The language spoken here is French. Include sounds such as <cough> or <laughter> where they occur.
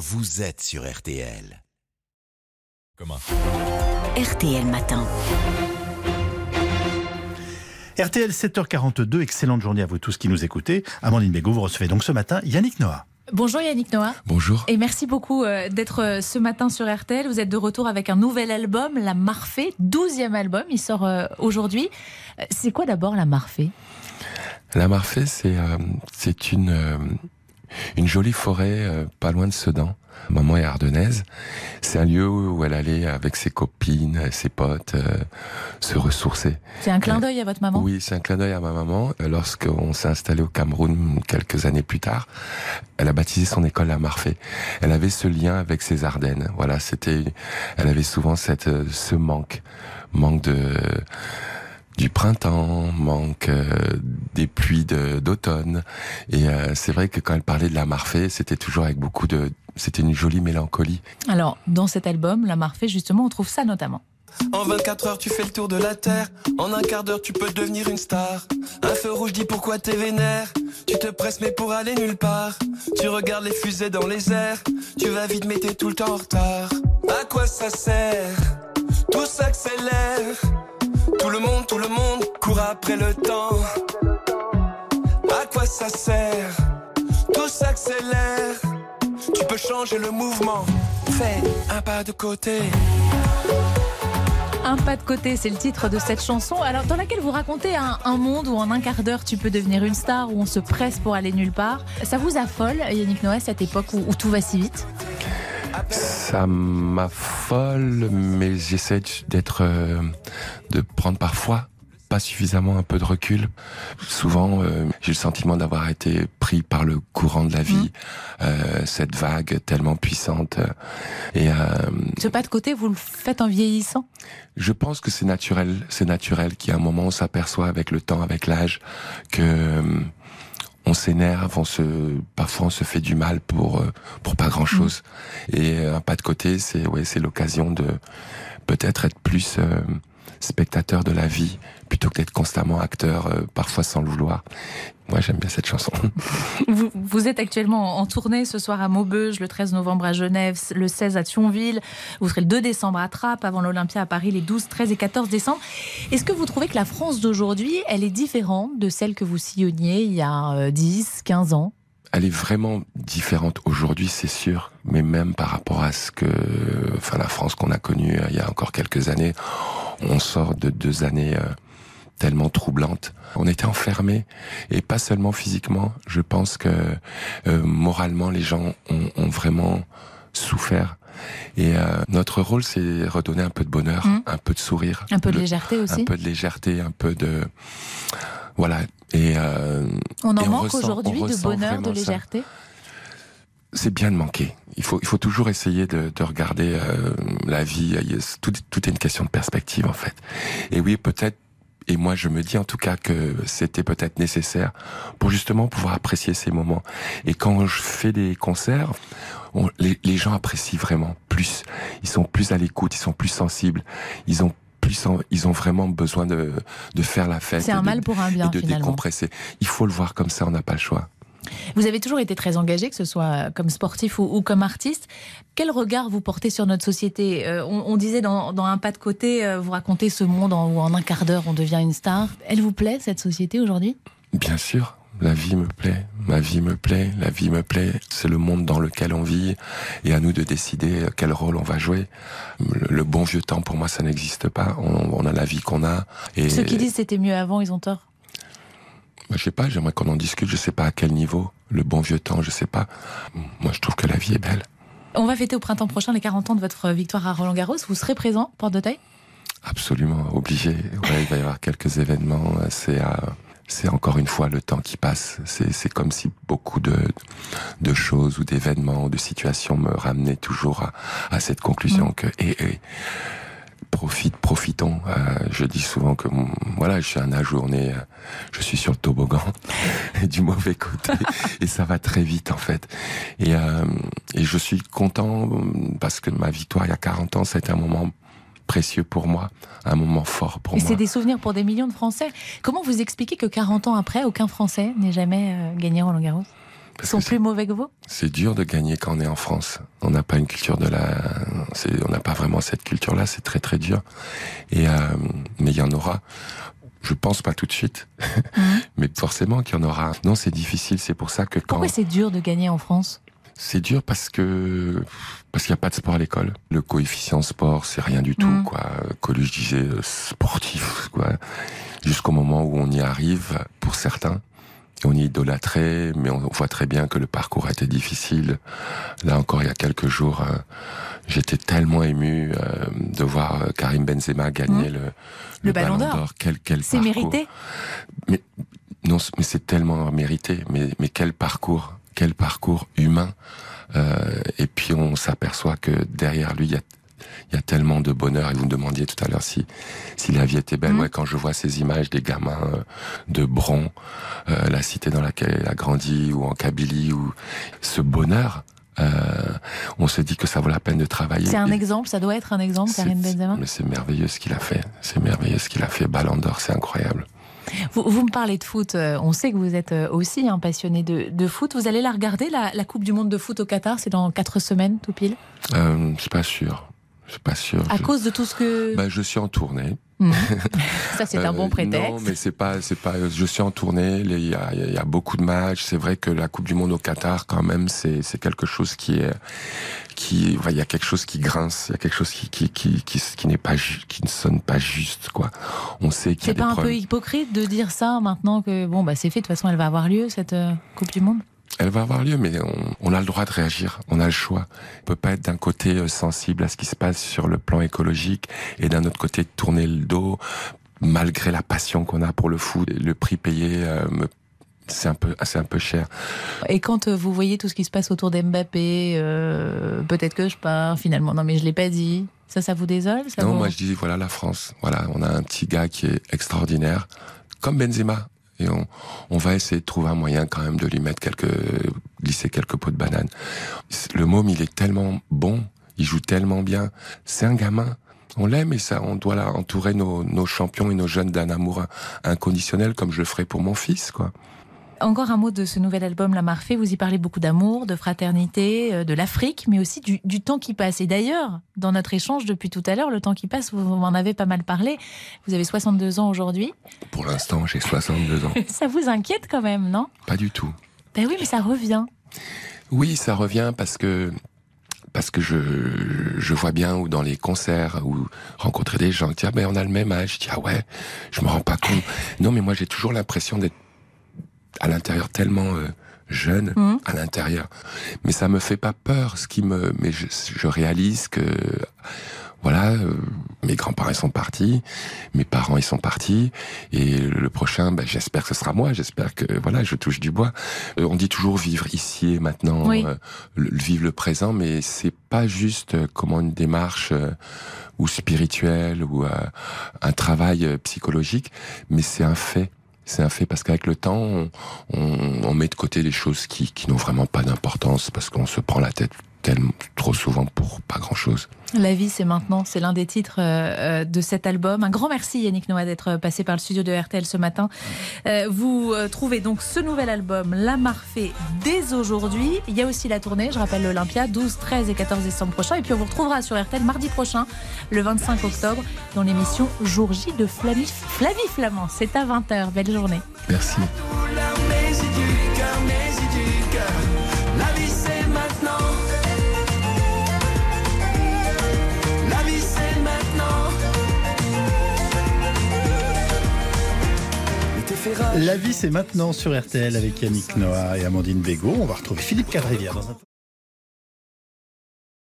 vous êtes sur RTL. Comment? RTL Matin. RTL 7h42, excellente journée à vous tous qui nous écoutez. Amandine Bégaud, vous recevez donc ce matin Yannick Noah. Bonjour Yannick Noah. Bonjour. Et merci beaucoup euh, d'être euh, ce matin sur RTL. Vous êtes de retour avec un nouvel album, La Marfée, 12e album. Il sort euh, aujourd'hui. C'est quoi d'abord La Marfée? La Marfée, c'est c'est une, une jolie forêt pas loin de Sedan. Maman est ardennaise. C'est un lieu où elle allait avec ses copines, ses potes, se ressourcer. C'est un clin d'œil à votre maman? Oui, c'est un clin d'œil à ma maman. Lorsqu'on s'est installé au Cameroun quelques années plus tard, elle a baptisé son école la Marfée. Elle avait ce lien avec ses Ardennes. Voilà, c'était, elle avait souvent cette, ce manque, manque de, printemps, manque des pluies d'automne. Et c'est vrai que quand elle parlait de la Marfée, c'était toujours avec beaucoup de, c'était une jolie mélancolie. Alors, dans cet album, La Marfée, justement, on trouve ça notamment. En 24 heures, tu fais le tour de la terre. En un quart d'heure, tu peux devenir une star. Un feu rouge dit pourquoi t'es vénère. Tu te presses, mais pour aller nulle part. Tu regardes les fusées dans les airs. Tu vas vite, mais t'es tout le temps en retard. À quoi ça sert? Tout s'accélère. Tout le monde, court après le temps. À quoi ça sert Tout s'accélère. Tu peux changer le mouvement. Fais un pas de côté. Un pas de côté, c'est le titre de cette chanson. Alors, dans laquelle vous racontez un, monde où en un quart d'heure tu peux devenir une star, où on se presse pour aller nulle part. Ça vous affole, Yannick Noël, cette époque où tout va si vite? Ça m'affole, mais j'essaie d'être, euh, de prendre parfois pas suffisamment un peu de recul. Souvent, euh, j'ai le sentiment d'avoir été pris par le courant de la vie, mmh. euh, cette vague tellement puissante. Et euh, ce pas de côté, vous le faites en vieillissant? Je pense que c'est naturel. C'est naturel qu'il y a un moment où on s'aperçoit avec le temps, avec l'âge, que on s'énerve, on se, parfois on se fait du mal pour pour pas grand chose. Mmh. Et un pas de côté, c'est ouais, c'est l'occasion de peut-être être plus spectateur de la vie plutôt que d'être constamment acteur, euh, parfois sans le vouloir. Moi, j'aime bien cette chanson. <laughs> Vous, vous, êtes actuellement en tournée ce soir à Maubeuge, le 13 novembre à Genève, le 16 à Thionville. Vous serez le 2 décembre à Trappes, avant l'Olympia à Paris les 12, 13 et 14 décembre. Est-ce que vous trouvez que la France d'aujourd'hui, elle est différente de celle que vous sillonniez il y a 10, 15 ans? Elle est vraiment différente aujourd'hui, c'est sûr, mais même par rapport à ce que, enfin, la France qu'on a connue il y a encore quelques années, on sort de deux années euh, tellement troublantes. On était enfermés et pas seulement physiquement. Je pense que euh, moralement, les gens ont, ont vraiment souffert. Et euh, notre rôle, c'est redonner un peu de bonheur, mmh. un peu de sourire, un peu de légèreté aussi, un peu de légèreté, un peu de voilà. Et euh, on en et manque aujourd'hui de bonheur, de légèreté? C'est bien de manquer. Il faut, il faut toujours essayer de, de regarder euh, la vie. Tout, tout est une question de perspective en fait. Et oui, peut-être et moi, je me dis en tout cas que c'était peut-être nécessaire pour justement pouvoir apprécier ces moments. Et quand je fais des concerts, on, les, les, gens apprécient vraiment plus. Ils sont plus à l'écoute, ils sont plus sensibles, ils ont plus, en, ils ont vraiment besoin de, de faire la fête. C'est un mal pour un bien, et de finalement. décompresser. Il faut le voir comme ça, on n'a pas le choix. Vous avez toujours été très engagé, que ce soit comme sportif ou, ou comme artiste. Quel regard vous portez sur notre société? Euh, on, on, disait dans, dans, un pas de côté, euh, vous racontez ce monde en, où en un quart d'heure on devient une star. Elle vous plaît cette société aujourd'hui? Bien sûr. La vie me plaît, ma vie me plaît, la vie me plaît. C'est le monde dans lequel on vit et à nous de décider quel rôle on va jouer. Le, le bon vieux temps, pour moi, ça n'existe pas. On, on, a la vie qu'on a. Et Ceux qui disent c'était mieux avant, ils ont tort? Je sais pas, j'aimerais qu'on en discute, je sais pas à quel niveau. Le bon vieux temps, je sais pas. Moi, je trouve que la vie est belle. On va fêter au printemps prochain les 40 ans de votre victoire à Roland Garros. Vous serez présent, Porte de Taille? Absolument, obligé. Ouais, il va y avoir quelques événements. C'est c'est encore une fois le temps qui passe. C'est comme si beaucoup de, de choses ou d'événements ou de situations me ramenaient toujours à, à cette conclusion mmh. que et, et, profite, profitons. Euh, je dis souvent que voilà, je suis un on est, je suis sur le toboggan <laughs> du mauvais côté <laughs> et ça va très vite en fait. Et, euh, et je suis content parce que ma victoire il y a 40 ans, ça a été un moment précieux pour moi, un moment fort pour et moi. Et c'est des souvenirs pour des millions de Français. Comment vous expliquez que 40 ans après, aucun Français n'ait jamais euh, gagné Roland Garros? Ils sont plus mauvais que vous? C'est dur de gagner quand on est en France. On n'a pas une culture de la, on n'a pas vraiment cette culture-là. C'est très très dur. Et euh, mais il y en aura. Je pense pas tout de suite, <laughs> mmh. mais forcément qu'il y en aura. Non, c'est difficile. C'est pour ça que quand. Pourquoi c'est dur de gagner en France? C'est dur parce que parce qu'il n'y a pas de sport à l'école. Le coefficient sport, c'est rien du tout, mmh. quoi. Coluche disait euh, sportif, quoi. Jusqu'au moment où on y arrive, pour certains, on y idolâtrait, mais on voit très bien que le parcours a été difficile. Là encore, il y a quelques jours, euh, j'étais tellement ému euh, de voir euh, Karim Benzema gagner le, le, Ballon d'Or. Quel, quel c'est mérité. Mais non, mais c'est tellement mérité. Mais, mais quel parcours, quel parcours humain. et puis on s'aperçoit que derrière lui, il y a il y a tellement de bonheur. Et vous me demandiez tout à l'heure si si la vie était belle. Mmh. Ouais, quand je vois ces images des gamins euh, de Bron, euh, la cité dans laquelle elle a grandi, ou en Kabylie, ou ce bonheur. Euh, on se dit que ça vaut la peine de travailler. C'est un exemple, ça doit être un exemple, Karim Benzema. Mais c'est merveilleux ce qu'il a fait. C'est merveilleux ce qu'il a fait. Ballon d'or, c'est incroyable. Vous, vous, me parlez de foot. On sait que vous êtes aussi un passionné de, de, foot. Vous allez la regarder, la, la, Coupe du Monde de foot au Qatar C'est dans quatre semaines, tout pile? Euh, Je suis pas sûr. Je suis pas sûr. À cause de tout ce que. Ben, je suis en tournée. Mmh. <laughs> Ça, c'est un bon euh, prétexte. non, mais c'est pas, c'est pas. Je suis en tournée. Il y a, y a, beaucoup de matchs. C'est vrai que la Coupe du Monde au Qatar, quand même, c'est, c'est quelque chose qui est, qui, il y a quelque chose qui grince. Il y a quelque chose qui, qui, qui, qui, qui n'est pas, qui ne sonne pas juste, quoi. On sait qu'il y a C'est pas un peu hypocrite de dire ça maintenant que bon, bah, c'est fait. De toute façon, elle va avoir lieu cette euh, Coupe du Monde? Elle va avoir lieu, mais on, a le droit de réagir, on a le choix. On peut pas être d'un côté euh, sensible à ce qui se passe sur le plan écologique et d'un autre côté tourner le dos malgré la passion qu'on a pour le foot. Le prix payé euh, c'est un peu c'est un peu cher. Et quand euh, vous voyez tout ce qui se passe autour d'Mbappé, peut-être que je pars finalement. Non mais je l'ai pas dit. Ça, ça vous désole Non, moi je dis voilà la France. Voilà, on a un petit gars qui est extraordinaire, comme Benzema et on, on, va essayer de trouver un moyen quand même de lui mettre quelques, glisser quelques pots de banane. Le môme, il est tellement bon, il joue tellement bien. C'est un gamin. On l'aime et ça, on doit là entourer nos, nos champions et nos jeunes d'un amour inconditionnel comme je le ferai pour mon fils, quoi. Encore un mot de ce nouvel album La Marfée. Vous y parlez beaucoup d'amour, de fraternité, euh, de l'Afrique, mais aussi du, du, temps qui passe. Et d'ailleurs, dans notre échange depuis tout à l'heure, le temps qui passe, vous m'en avez pas mal parlé. Vous avez 62 ans aujourd'hui. Pour l'instant, j'ai 62 ans. <laughs> ça vous inquiète quand même, non? Pas du tout. Ben oui, mais ça revient. Oui, ça revient parce que parce que je, je vois bien ou dans les concerts ou rencontrer des gens qui disent ah ben on a le même âge. Je dis ah ouais, je me rends pas compte. Non mais moi j'ai toujours l'impression d'être à l'intérieur tellement euh, jeune mmh. à l'intérieur. Mais ça me fait pas peur. Ce qui me, mais je, je réalise que voilà, euh, mes grands-parents sont partis, mes parents ils sont partis, et le prochain, ben, j'espère que ce sera moi. J'espère que voilà, je touche du bois. Euh, on dit toujours vivre ici et maintenant, le, vivre le présent, mais c'est pas juste comment une démarche ou spirituelle ou un travail psychologique, mais c'est un fait c'est un fait parce qu'avec le temps, on, on, met de côté les choses qui, qui n'ont vraiment pas d'importance parce qu'on se prend la tête tellement trop souvent pour pas grand chose. La vie, c'est maintenant. C'est l'un des titres euh, euh, de cet album. Un grand merci, Yannick Noah, d'être passé par le studio de RTL ce matin. Euh, vous trouvez donc ce nouvel album, La Marfée, dès aujourd'hui. Il y a aussi la tournée, je rappelle l'Olympia, 12, 13 et 14 décembre prochain. Et puis on vous retrouvera sur RTL mardi prochain, le 25 octobre, dans l'émission Jour J de Flavie, Flavie Flamand. C'est à 20h. Belle journée. Merci. La vie, c'est maintenant sur RTL avec Yannick Noah et Amandine Bégaud. On va retrouver Philippe Cadrivière dans un